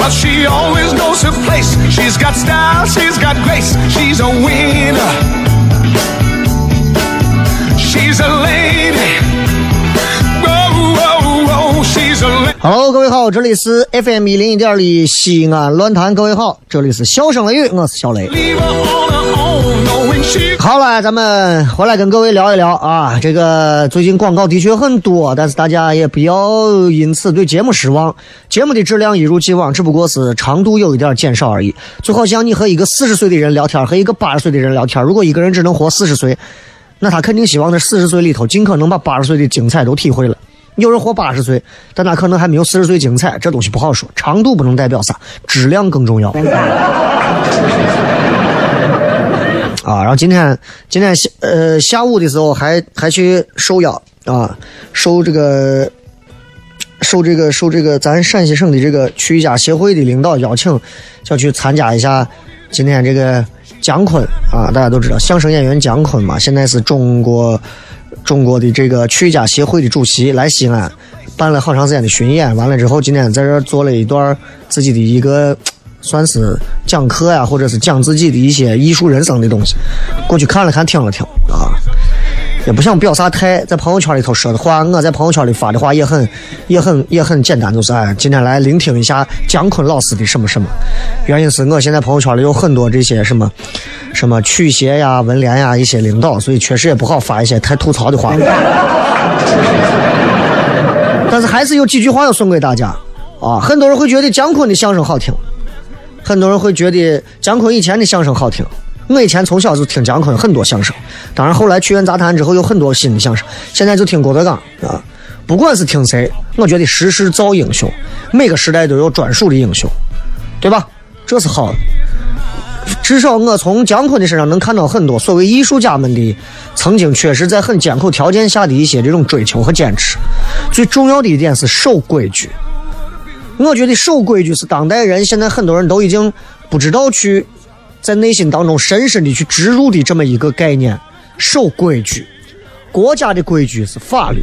But she always knows her place. She's got style, she's got grace. She's a winner. She's a lady. Whoa, whoa, whoa. She's a lady. Hello，各位好，这里是 FM 一零一点的西安论坛，各位好，这里是笑声雷雨，我是小雷。好了，咱们回来跟各位聊一聊啊，这个最近广告的确很多，但是大家也不要因此对节目失望，节目的质量一如既往，只不过是长度有一点减少而已。就好像你和一个四十岁的人聊天，和一个八十岁的人聊天，如果一个人只能活四十岁，那他肯定希望在四十岁里头尽可能把八十岁的精彩都体会了。有人活八十岁，但他可能还没有四十岁精彩，这东西不好说。长度不能代表啥，质量更重要。啊，然后今天今天下呃下午的时候还还去受邀啊，受这个受这个受这个咱陕西省的这个曲艺家协会的领导邀请，想去参加一下今天这个姜昆啊，大家都知道相声演员姜昆嘛，现在是中国中国的这个曲艺家协会的主席，来西安办了好长时间的巡演，完了之后今天在这做了一段自己的一个。算是讲课呀，或者是讲自己的一些艺术人生的东西，过去看了看，听了听啊，也不想表啥态，在朋友圈里头说的话，我在朋友圈里发的话也很、也很、也很简单，就是哎，今天来聆听一下姜昆老师的什么什么。原因是我现在朋友圈里有很多这些什么什么曲协呀、文联呀一些领导，所以确实也不好发一些太吐槽的话。但是还是有几句话要送给大家啊！很多人会觉得姜昆的相声好听。很多人会觉得姜昆以前的相声好听，我以前从小就听姜昆很多相声，当然后来曲苑杂谈之后有很多新的相声，现在就听郭德纲啊。不管是听谁，我觉得时势造英雄，每个时代都有专属的英雄，对吧？这是好的。至少我从姜昆的身上能看到很多所谓艺术家们的曾经确实在很艰苦条件下的一些这种追求和坚持。最重要的一点是守规矩。我觉得守规矩是当代人现在很多人都已经不知道去在内心当中深深的去植入的这么一个概念。守规矩，国家的规矩是法律，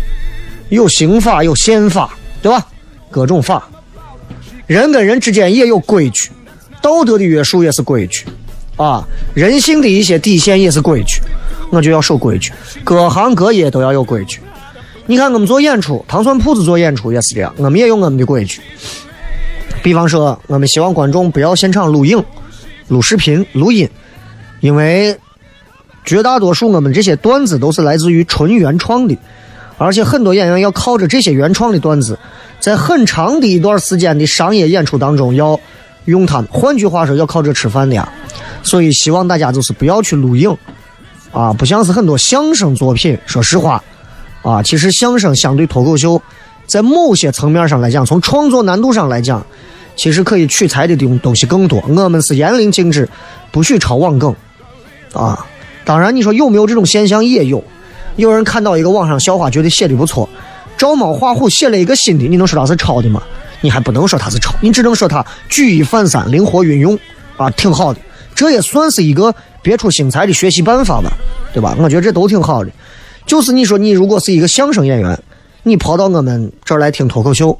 有刑法有宪法，对吧？各种法，人跟人之间也有规矩，道德的约束也是规矩，啊，人性的一些底线也是规矩，我就要守规矩，各行各业都要有规矩。你看我们做演出，糖蒜铺子做演出也是这样，我们也有我们的规矩。比方说，我们希望观众不要现场录影、录视频、录音，因为绝大多数我们这些段子都是来自于纯原创的，而且很多演员要靠着这些原创的段子，在很长的一段时间的商业演出当中要用它们。换句话说，要靠着吃饭的呀。所以希望大家就是不要去录影，啊，不像是很多相声作品。说实话，啊，其实相声相对脱口秀。在某些层面上来讲，从创作难度上来讲，其实可以取材的东东西更多。我们是严令禁止，不许抄网梗，啊，当然你说有没有这种现象也有，有人看到一个网上笑话，觉得写的不错，照猫画虎写了一个新的，你能说他是抄的吗？你还不能说他是抄，你只能说他举一反三，灵活运用，啊，挺好的，这也算是一个别出心裁的学习办法吧，对吧？我觉得这都挺好的。就是你说你如果是一个相声演员，你跑到我们这儿来听脱口秀，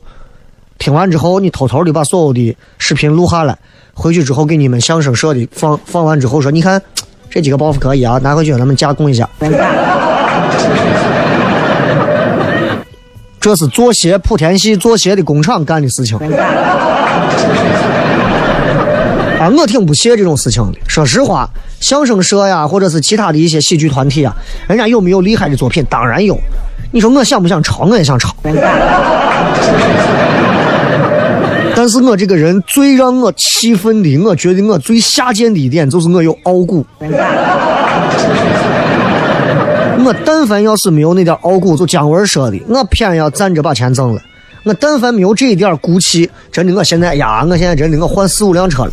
听完之后你偷偷的把所有的视频录下来，回去之后给你们相声社的放放完之后说，你看这几个包袱可以啊，拿回去让他们加工一下。这是做鞋莆田系做鞋的工厂干的事情。啊，我挺不屑这种事情的。说实话，相声社呀，或者是其他的一些喜剧团体啊，人家有没有厉害的作品？当然有。你说我想不想抄？我也想抄。但是我这个人最让我气愤的，我觉得我最下贱的一点就是我有傲骨。我但凡要是没有那点傲骨，就姜文说的，我偏要站着把钱挣了。我但凡没有这一点骨气，真的，我现在呀，我现在真的我换四五辆车了。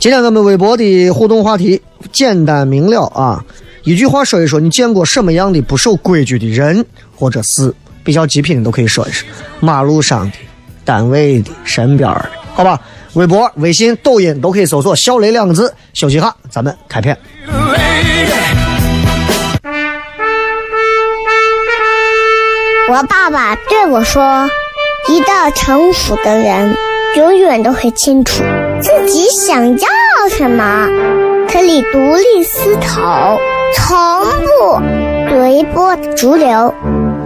今天咱们微博的互动话题简单明了啊，一句话说一说，你见过什么样的不守规矩的人或者事？比较极品的都可以说一说，马路上的、单位的、身边的，好吧？微博、微信、抖音都可以搜索“小雷”两个字。休息哈，咱们开片。我爸爸对我说：“一个成熟的人，永远都会清楚自己想要什么，可以独立思考，从不随波逐流，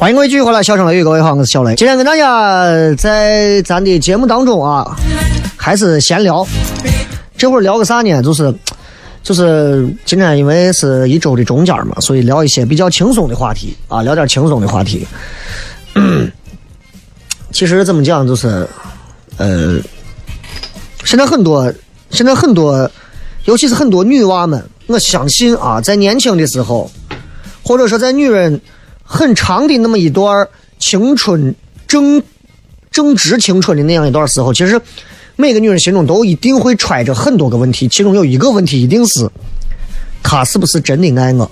欢迎各位继续回来，笑声雷雨，各位好，我是小雷。今天跟大家在咱的节目当中啊，还是闲聊。这会儿聊个啥呢？就是就是今天因为是一周的中间嘛，所以聊一些比较轻松的话题啊，聊点轻松的话题。其实怎么讲，就是呃，现在很多现在很多，尤其是很多女娃们，我相信啊，在年轻的时候，或者说在女人。很长的那么一段青春正正值青春的那样一段时候，其实每个女人心中都一定会揣着很多个问题，其中有一个问题一定是：他是不是真的爱我？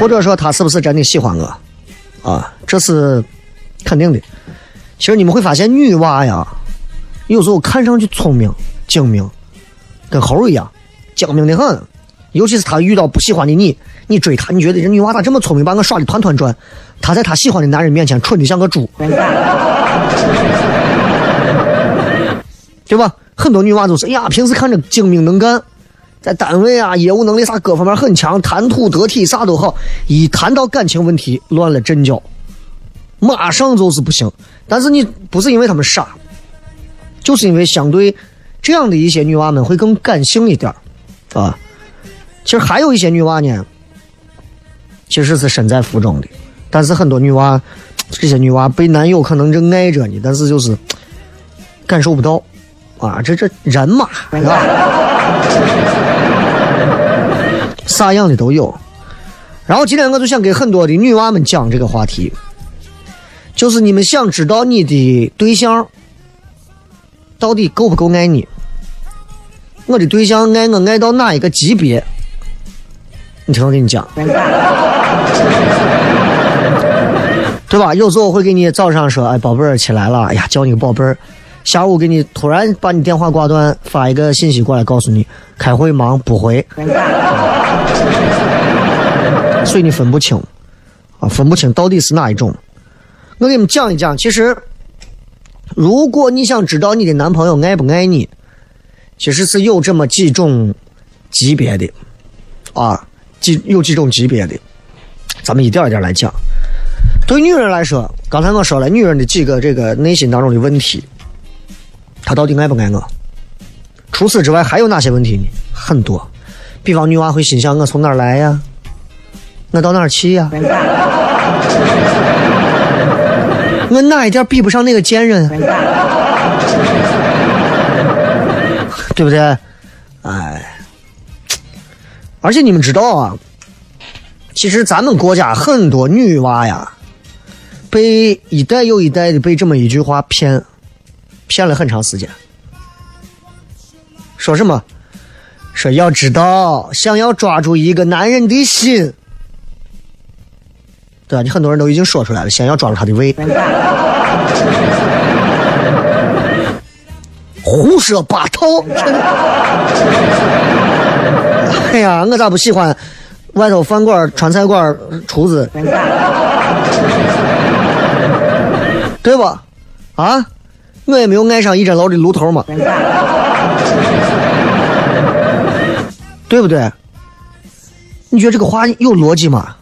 或者说他是不是真的喜欢我？啊，这是肯定的。其实你们会发现，女娃呀，有时候看上去聪明精明，跟猴一样，精明的很。尤其是她遇到不喜欢的你。你追她，你觉得这女娃咋这么聪明，把我耍的团团转？她在她喜欢的男人面前蠢的像个猪，对吧？很多女娃都是，哎呀，平时看着精明能干，在单位啊，业务能力啥各方面很强，谈吐得体，啥都好。一谈到感情问题，乱了阵脚，马上就是不行。但是你不是因为他们傻，就是因为相对这样的一些女娃们会更感性一点啊。其实还有一些女娃呢。其实是身在福中的，但是很多女娃，这些女娃被男友可能正爱着呢，但是就是感受不到啊，这这人嘛，是吧？啥样的都有。然后今天我就想给很多的女娃们讲这个话题，就是你们想知道你的对象到底够不够爱你？我的对象爱我爱到哪一个级别？你听我给你讲。对吧？有时候我会给你早上说：“哎，宝贝儿起来了。”哎呀，叫你个宝贝儿。下午给你突然把你电话挂断，发一个信息过来，告诉你开会忙不回。所以你分不清啊，分不清到底是哪一种。我给你们讲一讲，其实如果你想知道你的男朋友爱不爱你，其实是有这么几种级别的，啊，几有几种级别的，咱们一点一点来讲。对女人来说，刚才我说了，女人的几个这个内心当中的问题，她到底爱不爱我？除此之外，还有哪些问题呢？很多，比方女娃会心想：我从哪儿来呀？我到哪儿去呀？我哪一点比不上那个贱人？对不对？哎，而且你们知道啊，其实咱们国家很多女娃呀，被一代又一代的被这么一句话骗，骗了很长时间。说什么？说要知道，想要抓住一个男人的心，对吧？你很多人都已经说出来了，先要抓住他的胃。胡说八道！真 的哎呀，我咋不喜欢外头饭馆、川菜馆厨子？对不？啊，我也没有爱上一针楼的炉头嘛。对不对？你觉得这个话有逻辑吗？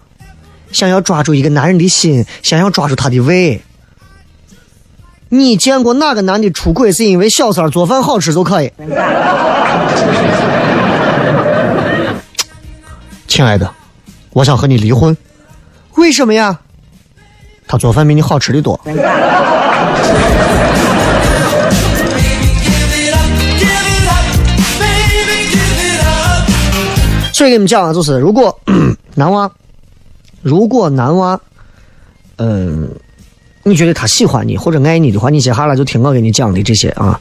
想要抓住一个男人的心，想要抓住他的胃。你见过哪个男的出轨是因为小三做饭好吃就可以？亲爱的，我想和你离婚。为什么呀？他做饭比你好吃的多。所以给你们讲啊，就是如果 男娃，如果男娃，嗯，你觉得他喜欢你或者爱你的话，你接下来就听我给你讲的这些啊，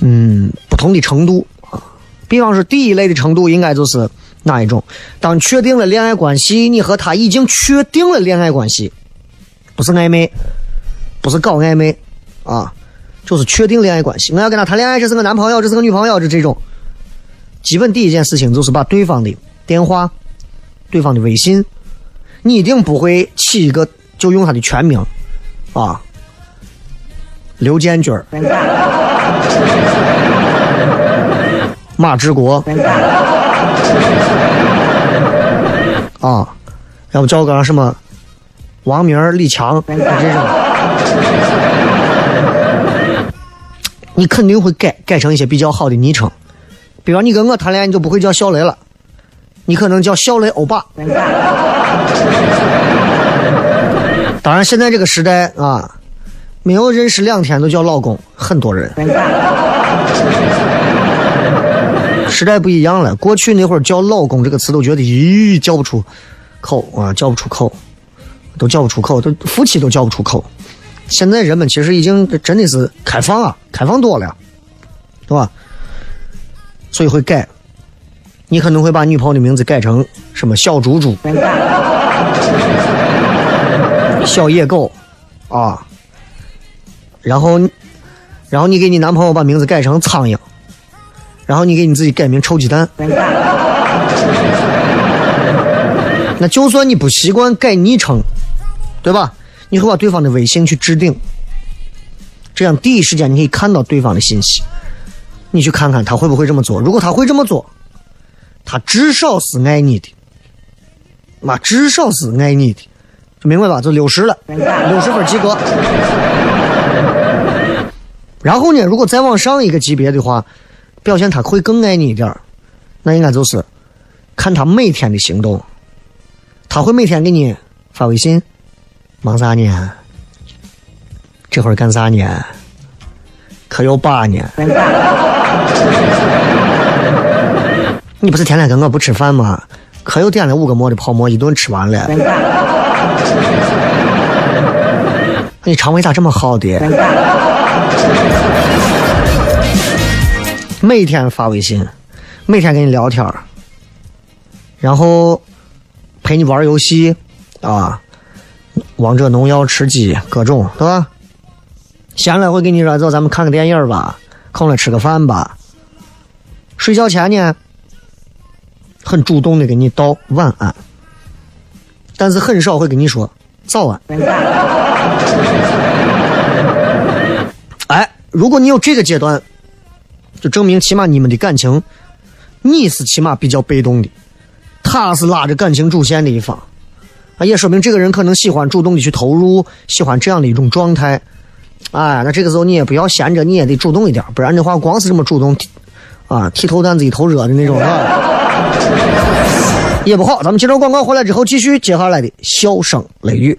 嗯，不同的程度啊，比方说第一类的程度应该就是哪一种？当确定了恋爱关系，你和他已经确定了恋爱关系，不是暧昧，不是搞暧昧啊，就是确定恋爱关系。我要跟他谈恋爱，这是个男朋友，这是个女朋友，这这种。基本第一件事情就是把对方的电话、对方的微信，你一定不会起一个就用他的全名，啊，刘建军、马志国，啊，要不叫个什么王明、李 强这种，你肯定会改改成一些比较好的昵称。比方你跟我谈恋爱，你就不会叫小雷了，你可能叫小雷欧巴。当然，现在这个时代啊，没有认识两天都叫老公，很多人。时代不一样了，过去那会儿叫老公这个词都觉得咦叫不出口啊，叫不出口，都叫不出口，都夫妻都叫不出口。现在人们其实已经真的是开放啊，开放多了，对吧？所以会改，你可能会把女朋友的名字改成什么小猪猪、小野狗，啊，然后，然后你给你男朋友把名字改成苍蝇，然后你给你自己改名臭鸡蛋。那就算你不习惯改昵称，对吧？你会把对方的微信去置顶，这样第一时间你可以看到对方的信息。你去看看他会不会这么做？如果他会这么做，他至少是爱你的，妈，至少是爱你的，就明白吧？就六十了，六十分及格。然后呢，如果再往上一个级别的话，表现他会更爱你一点那应该就是看他每天的行动，他会每天给你发微信，忙啥呢？这会儿干啥呢？可有把呢？你不是天天跟我不吃饭吗？可又点了五个馍的泡馍，一顿吃完了。你肠胃咋这么好的？每天发微信，每天跟你聊天然后陪你玩游戏啊，王者农药、吃鸡各种，对吧？闲了会跟你说走，咱们看个电影吧，空了吃个饭吧。睡觉前呢，很主动的给你道晚安，但是很少会跟你说早安。哎，如果你有这个阶段，就证明起码你们的感情你是起码比较被动的，他是拉着感情主线的一方，啊，也说明这个人可能喜欢主动的去投入，喜欢这样的一种状态。哎，那这个时候你也不要闲着，你也得主动一点，不然的话，光是这么主动，啊，剃头担子一头热的那种啊，也不好。咱们接着广告回来之后，继续接下来的笑声雷雨。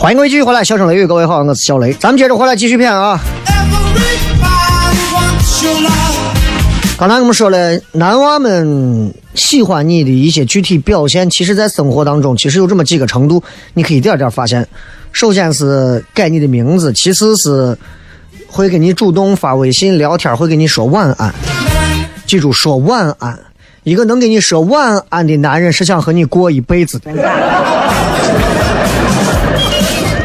欢迎各位继续回来，笑声雷雨，各位好，我是小雷，咱们接着回来继续片啊。刚才我们说了，男娃们喜欢你的一些具体表现，其实在生活当中，其实有这么几个程度，你可以一点点发现。首先是改你的名字，其次是会给你主动发微信聊天，会给你说晚安。记住，说晚安。一个能给你说晚安的男人，是想和你过一辈子的。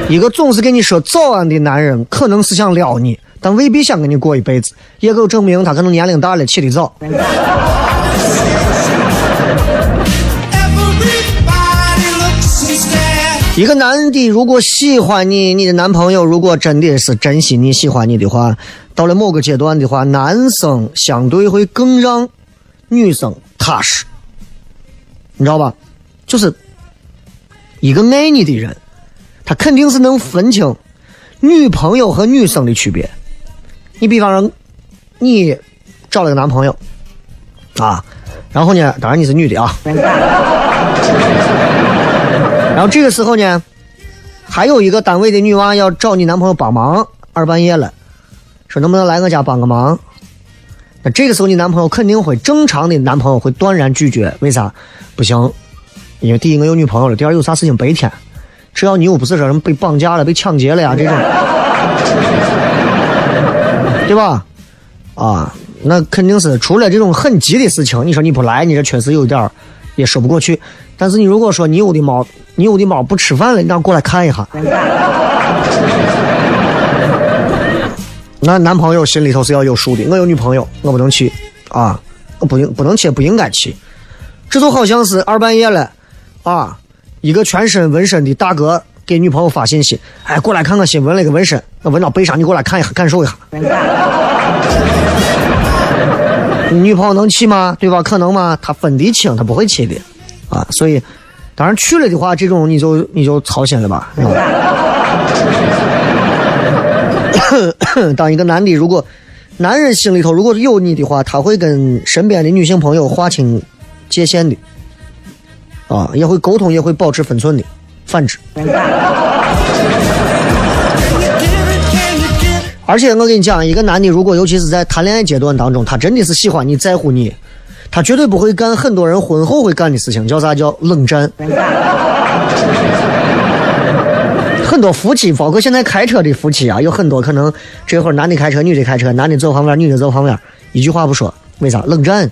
一个总是跟你说早安的男人，可能是想撩你，但未必想跟你过一辈子。也够证明他可能年龄大了，起得早。一个男的如果喜欢你，你的男朋友如果真的是珍惜你、喜欢你的话，到了某个阶段的话，男生相对会更让女生踏实，你知道吧？就是一个爱你的人。他肯定是能分清女朋友和女生的区别。你比方说，你找了个男朋友啊，然后呢，当然你是女的啊，然后这个时候呢，还有一个单位的女娃要找你男朋友帮忙，二半夜了，说能不能来我家帮个忙？那这个时候你男朋友肯定会正常的男朋友会断然拒绝，为啥？不行，因为第一我有女朋友了，第二有啥事情白天。只要你又不是说什么被绑架了、被抢劫了呀，这种，对吧？啊，那肯定是除了这种很急的事情，你说你不来，你这确实有点也说不过去。但是你如果说你有的猫，你有的猫不吃饭了，你让过来看一下，那男朋友心里头是要有数的。我有女朋友，我不能去啊，我不应不能去，不应该去。这就好像是二半夜了啊。一个全身纹身的大哥给女朋友发信息：“哎，过来看看新纹了一个纹身，那纹到背上，你过来看一下，感受一下。”女朋友能去吗？对吧？可能吗？他分得清，他不会去的啊。所以，当然去了的话，这种你就你就操心了吧。当一个男的，如果男人心里头如果有你的话，他会跟身边的女性朋友划清界限的。啊，也会沟通，也会保持分寸的，反之。而且我跟你讲，一个男的如果尤其是在谈恋爱阶段当中，他真的是喜欢你在乎你，他绝对不会干很多人婚后会干的事情，叫啥叫冷战。很多夫妻，包括现在开车的夫妻啊，有很多可能这会儿男的开车，女的开车，男的坐旁边，女的坐旁边，一句话不说，为啥？冷战。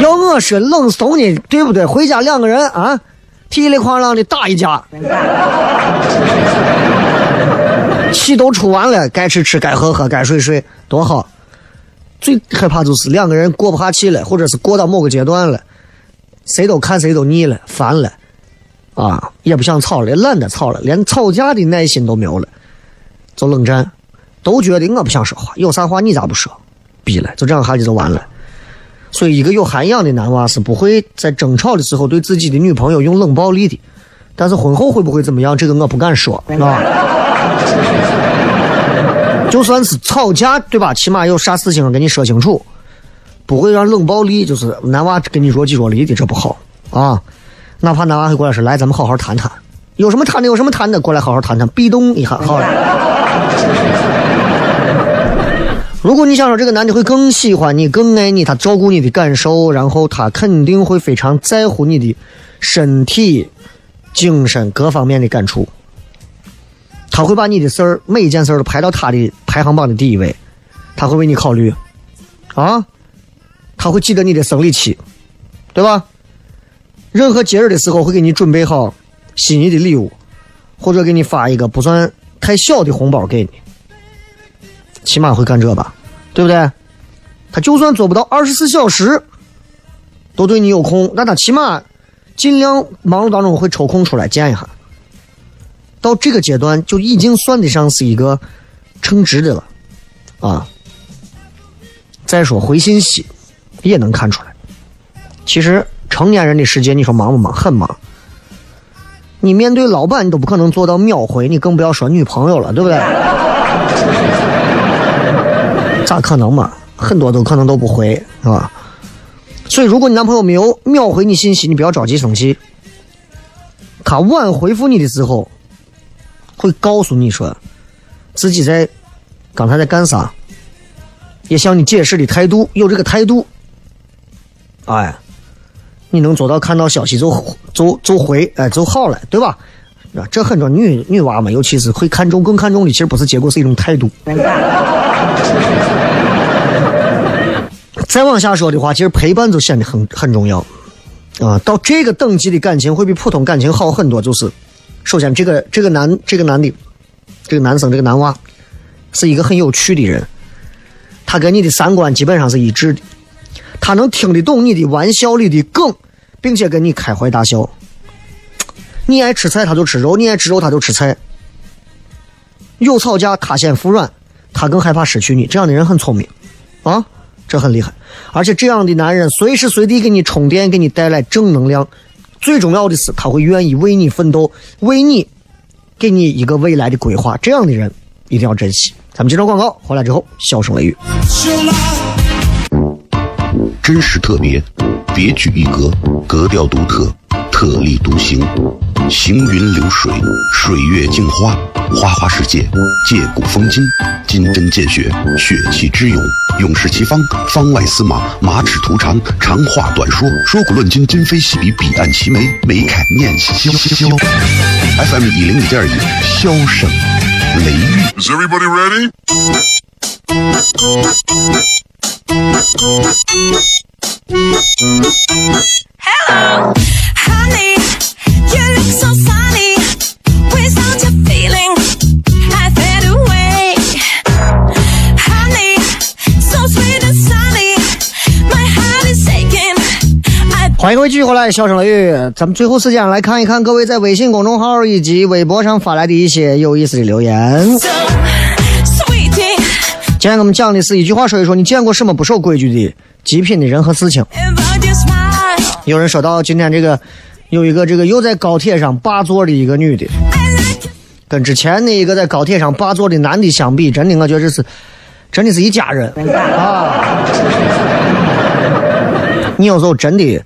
要我说冷怂呢，对不对？回家两个人啊，噼里哐啷的打一架，气都出完了，该吃吃，该喝喝，该睡睡，多好。最害怕就是两个人过不下去了，或者是过到某个阶段了，谁都看谁都腻了，烦了，啊，也不想吵了，懒得吵了，连吵架的耐心都没有了，就冷战，都觉得我不想说话，有啥话你咋不说？逼了，就这样下去就完了。所以，一个有涵养的男娃是不会在争吵的时候对自己的女朋友用冷暴力的。但是婚后会不会怎么样？这个我不敢说，啊。就算是吵架，对吧？起码有啥事情跟你说清楚，不会让冷暴力，就是男娃跟你若即若离的，这不好啊。哪怕男娃会过来说：“来，咱们好好谈谈，有什么谈的，有什么谈的，过来好好谈谈。”壁咚一下，好了。如果你想说这个男的会更喜欢你、更爱你，他照顾你的感受，然后他肯定会非常在乎你的身体、精神各方面的感触。他会把你的事儿每一件事儿都排到他的排行榜的第一位，他会为你考虑，啊，他会记得你的生理期，对吧？任何节日的时候会给你准备好心仪的礼物，或者给你发一个不算太小的红包给你，起码会干这吧，对不对？他就算做不到二十四小时都对你有空，那他起码尽量忙碌当中会抽空出来见一下。到这个阶段就已经算得上是一个称职的了，啊！再说回信息也能看出来，其实成年人的世界，你说忙不忙？很忙。你面对老板，你都不可能做到秒回，你更不要说女朋友了，对不对？咋可能嘛？很多都可能都不回，是吧？所以，如果你男朋友没有秒回你信息，你不要着急生气。他晚回复你的时候。会告诉你说，自己在刚才在干啥，也向你解释的态度有这个态度，哎，你能做到看到消息就就就回，哎就好了，对吧？这很多女女娃嘛，尤其是会看重更看重的，其实不是结果，是一种态度。再往下说的话，其实陪伴就显得很很重要啊。到这个等级的感情会比普通感情好很多，就是。首先，这个这个男这个男的，这个男生这个男娃，是一个很有趣的人。他跟你的三观基本上是一致的，他能听得懂你的玩笑里的梗，并且跟你开怀大笑。你爱吃菜，他就吃肉；你爱吃肉，他就吃菜。有吵架，他先服软，他更害怕失去你。这样的人很聪明，啊，这很厉害。而且这样的男人随时随地给你充电，给你带来正能量。最重要的是，他会愿意为你奋斗，为你给你一个未来的规划。这样的人一定要珍惜。咱们接着广告，回来之后笑声雷雨，真实特别，别具一格，格。调独特，特立独行，行云流水，水月镜花。花花世界，借古风今，金针见血，血气之勇，勇士齐方，方外司马，马齿徒长，长话短说，说古论今，今非昔比，彼岸齐眉，眉开眼笑。FM 一零一点一，笑声雷雨。Is everybody ready? Hello, honey, you look so sunny. Without your feeling, I fade away. Honey, so sweet and sunny, my heart is aching. 欢迎各位继续回来，笑声雷雨。咱们最后时间来看一看各位在微信公众号以及微博上发来的一些有意思的留言。So sweetie, 今天我们讲的是一句话，说一说你见过什么不守规矩的极品的人和事情。有人说到今天这个有一个这个又在高铁上霸座的一个女的跟之前那一个在高铁上霸座的男的相比，真的我觉得这是真的是一家人啊！你有时候真的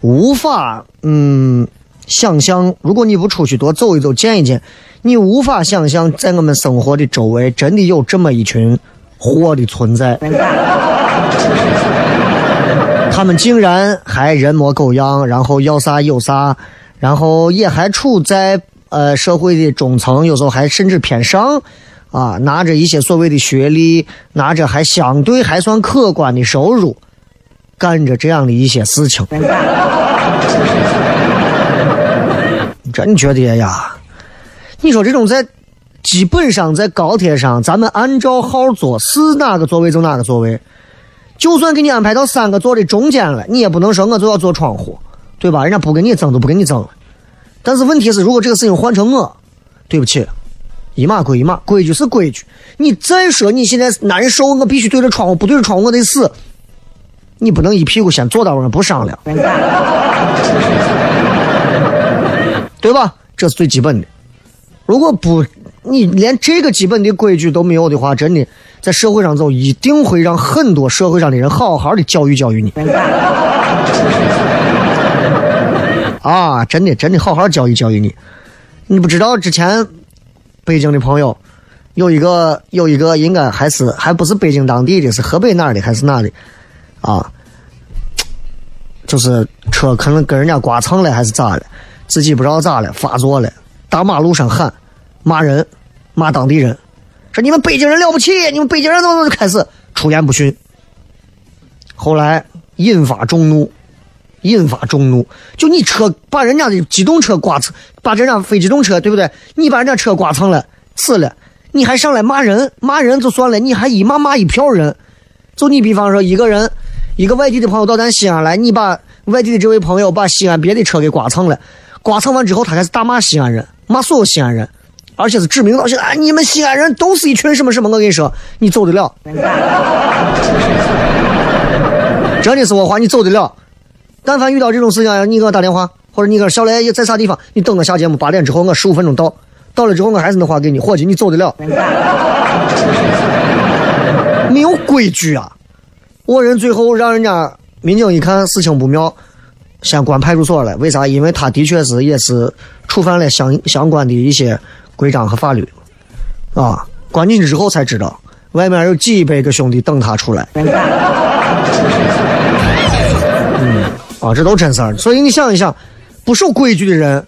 无法嗯想象，如果你不出去多走一走、见一见，你无法想象在我们生活的周围真的有这么一群货的存在。他们竟然还人模狗样，然后要啥有啥，然后也还处在呃社会的中层，有时候还甚至偏上，啊，拿着一些所谓的学历，拿着还相对还算可观的收入，干着这样的一些事情，真觉得呀，你说这种在基本上在高铁上，咱们按照号坐，是哪个座位就哪个座位。就算给你安排到三个座的中间了，你也不能说我就要坐窗户，对吧？人家不跟你争都不跟你争了。但是问题是，如果这个事情换成我，对不起，一码归一码，规矩是规矩。你再说你现在难受，我必须对着窗户，不对着窗户我得死。你不能一屁股先坐到那不商量，对吧？这是最基本的。如果不你连这个基本的规矩都没有的话，真的在社会上走，一定会让很多社会上的人好好的教育教育你。啊，真的真的好好教育教育你。你不知道之前北京的朋友有一个有一个应该还是还不是北京当地的，是河北哪儿的还是哪里啊？就是车可能跟人家刮蹭了还是咋了，自己不知道咋了发作了，大马路上喊骂人，骂当地人，说你们北京人了不起，你们北京人怎么怎么就开始出言不逊，后来引发众怒，引发众怒，就你车把人家的机动车刮蹭，把人家非机动车对不对？你把人家车刮蹭了，死了，你还上来骂人，骂人就算了，你还一骂骂一票人，就你比方说一个人，一个外地的朋友到咱西安来，你把外地的这位朋友把西安别的车给刮蹭了，刮蹭完之后，他开始大骂西安人，骂所有西安人，而且是指名道姓，啊，你们西安人都是一群什么什么，我跟你说，你走得了？真的是我话，你走得了？但凡遇到这种事情，你给我打电话，或者你搁小雷在啥地方，你等我下节目八点之后，我十五分钟到，到了之后我还是那话给你，伙计，你走得了？没有规矩啊！我人最后让人家民警一看事情不妙，先关派出所了。为啥？因为他的确是也是触犯了相相关的一些规章和法律啊。关进去之后才知道，外面有几百个兄弟等他出来。嗯，啊，这都真事儿。所以你想一想，不守规矩的人，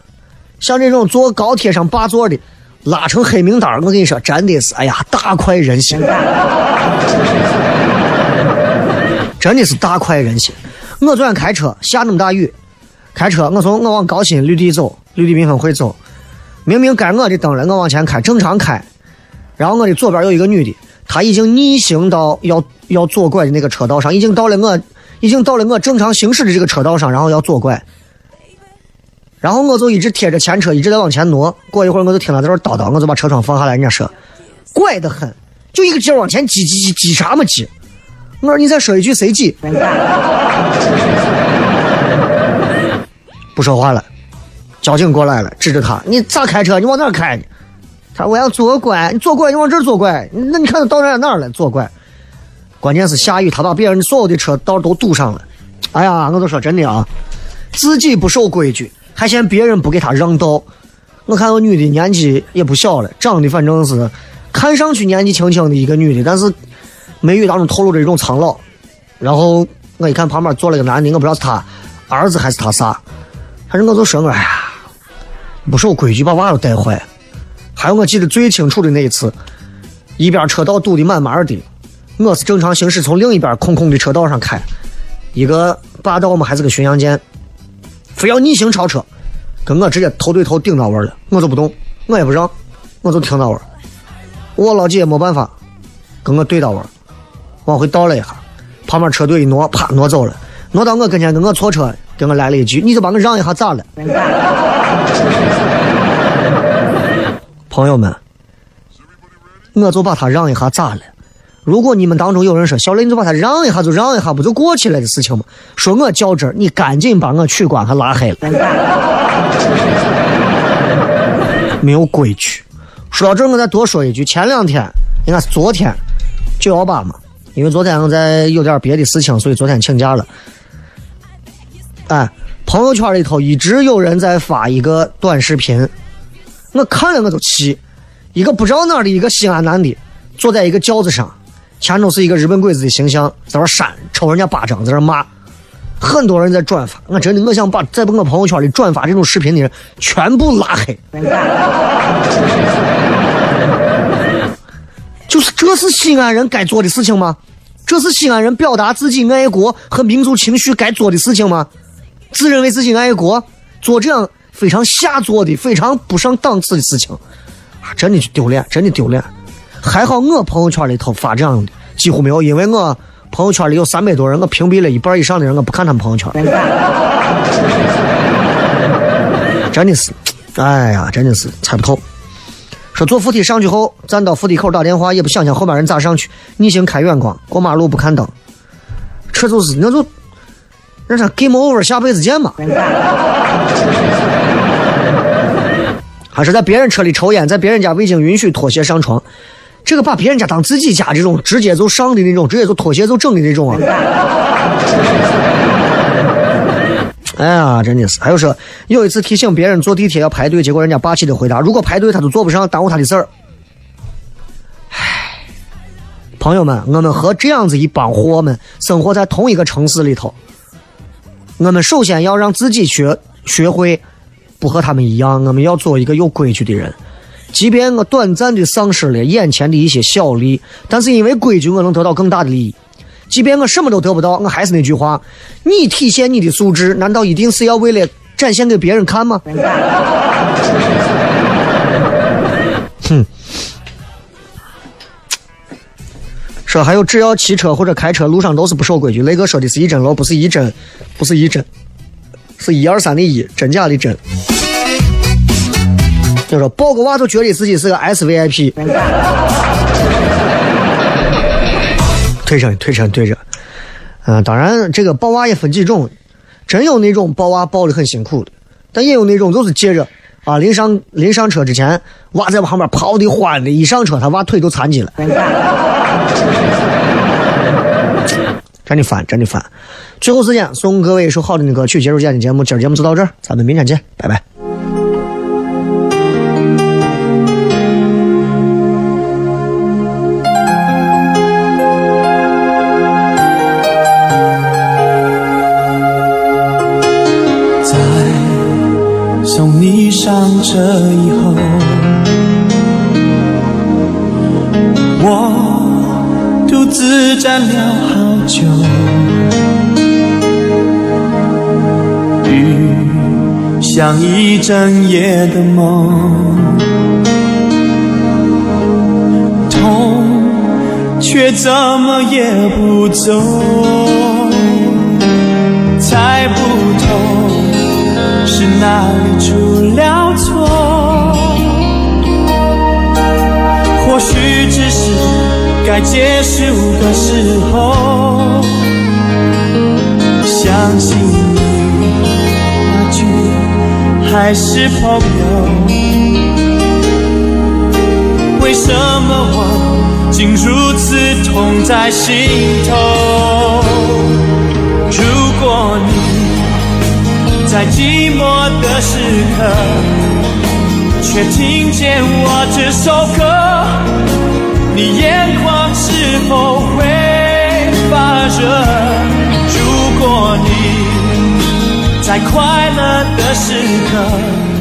像这种坐高铁上霸座的，拉成黑名单，我跟你说，真的是，哎呀，大快人心。真的是大快人心。我昨天开车下那么大雨，开车我从我往高新绿地走，绿地缤纷汇走，明明该我的灯了，我往前开，正常开，然后我的左边有一个女的，她已经逆行到要要左拐的那个车道上，已经到了我已经到了我正常行驶的这个车道上，然后要左拐，然后我就一直贴着前车，一直在往前挪。过一会儿我就听她在这儿叨叨，我就把车窗放下来，人家说怪得很，就一个劲儿往前挤挤挤挤啥么挤？我说你再说一句谁挤？不说话了，交警过来了，指着他，你咋开车？你往哪开呢？他说我要左拐，你左拐，你往这左拐。那你看到哪哪了？左拐。关键是下雨，他把别人所有的车道都堵上了。哎呀，我都说真的啊，自己不守规矩，还嫌别人不给他让道。我看个女的年纪也不小了，长得反正是看上去年纪轻轻的一个女的，但是眉宇当中透露着一种苍老。然后我一看旁边坐了个男的，我不知道是他儿子还是他啥，反正我就说我哎呀，不守规矩把娃都带坏。还有我记得最清楚的那一次，一边车道堵得满满的，我是正常行驶从另一边空空的车道上开，一个霸道嘛还是个巡洋舰，非要逆行超车，跟我直接头对头顶到位了，我就不动，我也不让，我就停到位。我老姐也没办法，跟我对到位，往回倒了一下，旁边车队一挪，啪挪走了，挪到我跟前跟我错车，跟我来了一句：“你就把我让一下咋了？” 朋友们，我就把他让一下咋了？如果你们当中有人说小雷，你就把他让一下就让一下，不就过去了的事情吗？说我较真儿，你赶紧把我取关和拉黑了。没有规矩。说到这儿，我再多说一句，前两天应该是昨天九幺八嘛，因为昨天我在有点别的事情，所以昨天请假了。哎，朋友圈里头一直有人在发一个短视频，我看了我都气。一个不知道哪儿的一个西安男的坐在一个轿子上，前头是一个日本鬼子的形象，在那扇抽人家巴掌，在那骂。很多人在转发，我真的我想把在我朋友圈里转发这种视频的人全部拉黑。就是这是西安人该做的事情吗？这是西安人表达自己爱国和民族情绪该做的事情吗？自认为自己爱国，做这样非常下作的、非常不上档次的事情，啊，真的就丢脸，真的丢脸。还好我朋友圈里头发这样的几乎没有，因为我朋友圈里有三百多人，我屏蔽了一半以上的人，我不看他们朋友圈。真的是，哎呀，真的是猜不透。说坐扶梯上去后，站到扶梯口打电话，也不想想后面人咋上去，逆行开远光，过马路不看灯，这就是那就那啥 game over，下辈子见嘛。还是在别人车里抽烟，在别人家未经允许脱鞋上床，这个把别人家当自己家这种直接就上的那种，直接就脱鞋就整的那种啊！哎呀，真的是。还有说，有一次提醒别人坐地铁要排队，结果人家霸气的回答：“如果排队他都坐不上，耽误他的事儿。”唉，朋友们，我们和这样子一帮货们生活在同一个城市里头，我们首先要让自己学学会不和他们一样，我们要做一个有规矩的人。即便我短暂的丧失了眼前的一些小利，但是因为规矩，我能得到更大的利益。即便我什么都得不到，我还是那句话：你体现你的素质，难道一定是要为了展现给别人看吗？说还有，只要骑车或者开车路上都是不守规矩。雷哥说的是一真楼，不是一真，不是一真，是一二三的一，真假的真。就说抱个娃都觉得自己是个 S V I P。退车，退车，退车。嗯，当然，这个抱娃也分几种，真有那种抱娃抱的很辛苦的，但也有那种就是接着啊，临上临上车之前，娃在旁边跑的欢的，一上车他娃腿都残疾了。真的烦，真的烦。最后时间送各位一首好听的歌曲，结束今天的节目。今儿节目就到这儿，咱们明天见，拜拜。像一整夜的梦，痛却怎么也不走。猜不透是哪里出了错，或许只是该结束的时候。相信还是朋友，为什么我竟如此痛在心头？如果你在寂寞的时刻，却听见我这首歌，你眼眶是否会发热？如果你在快乐的时刻，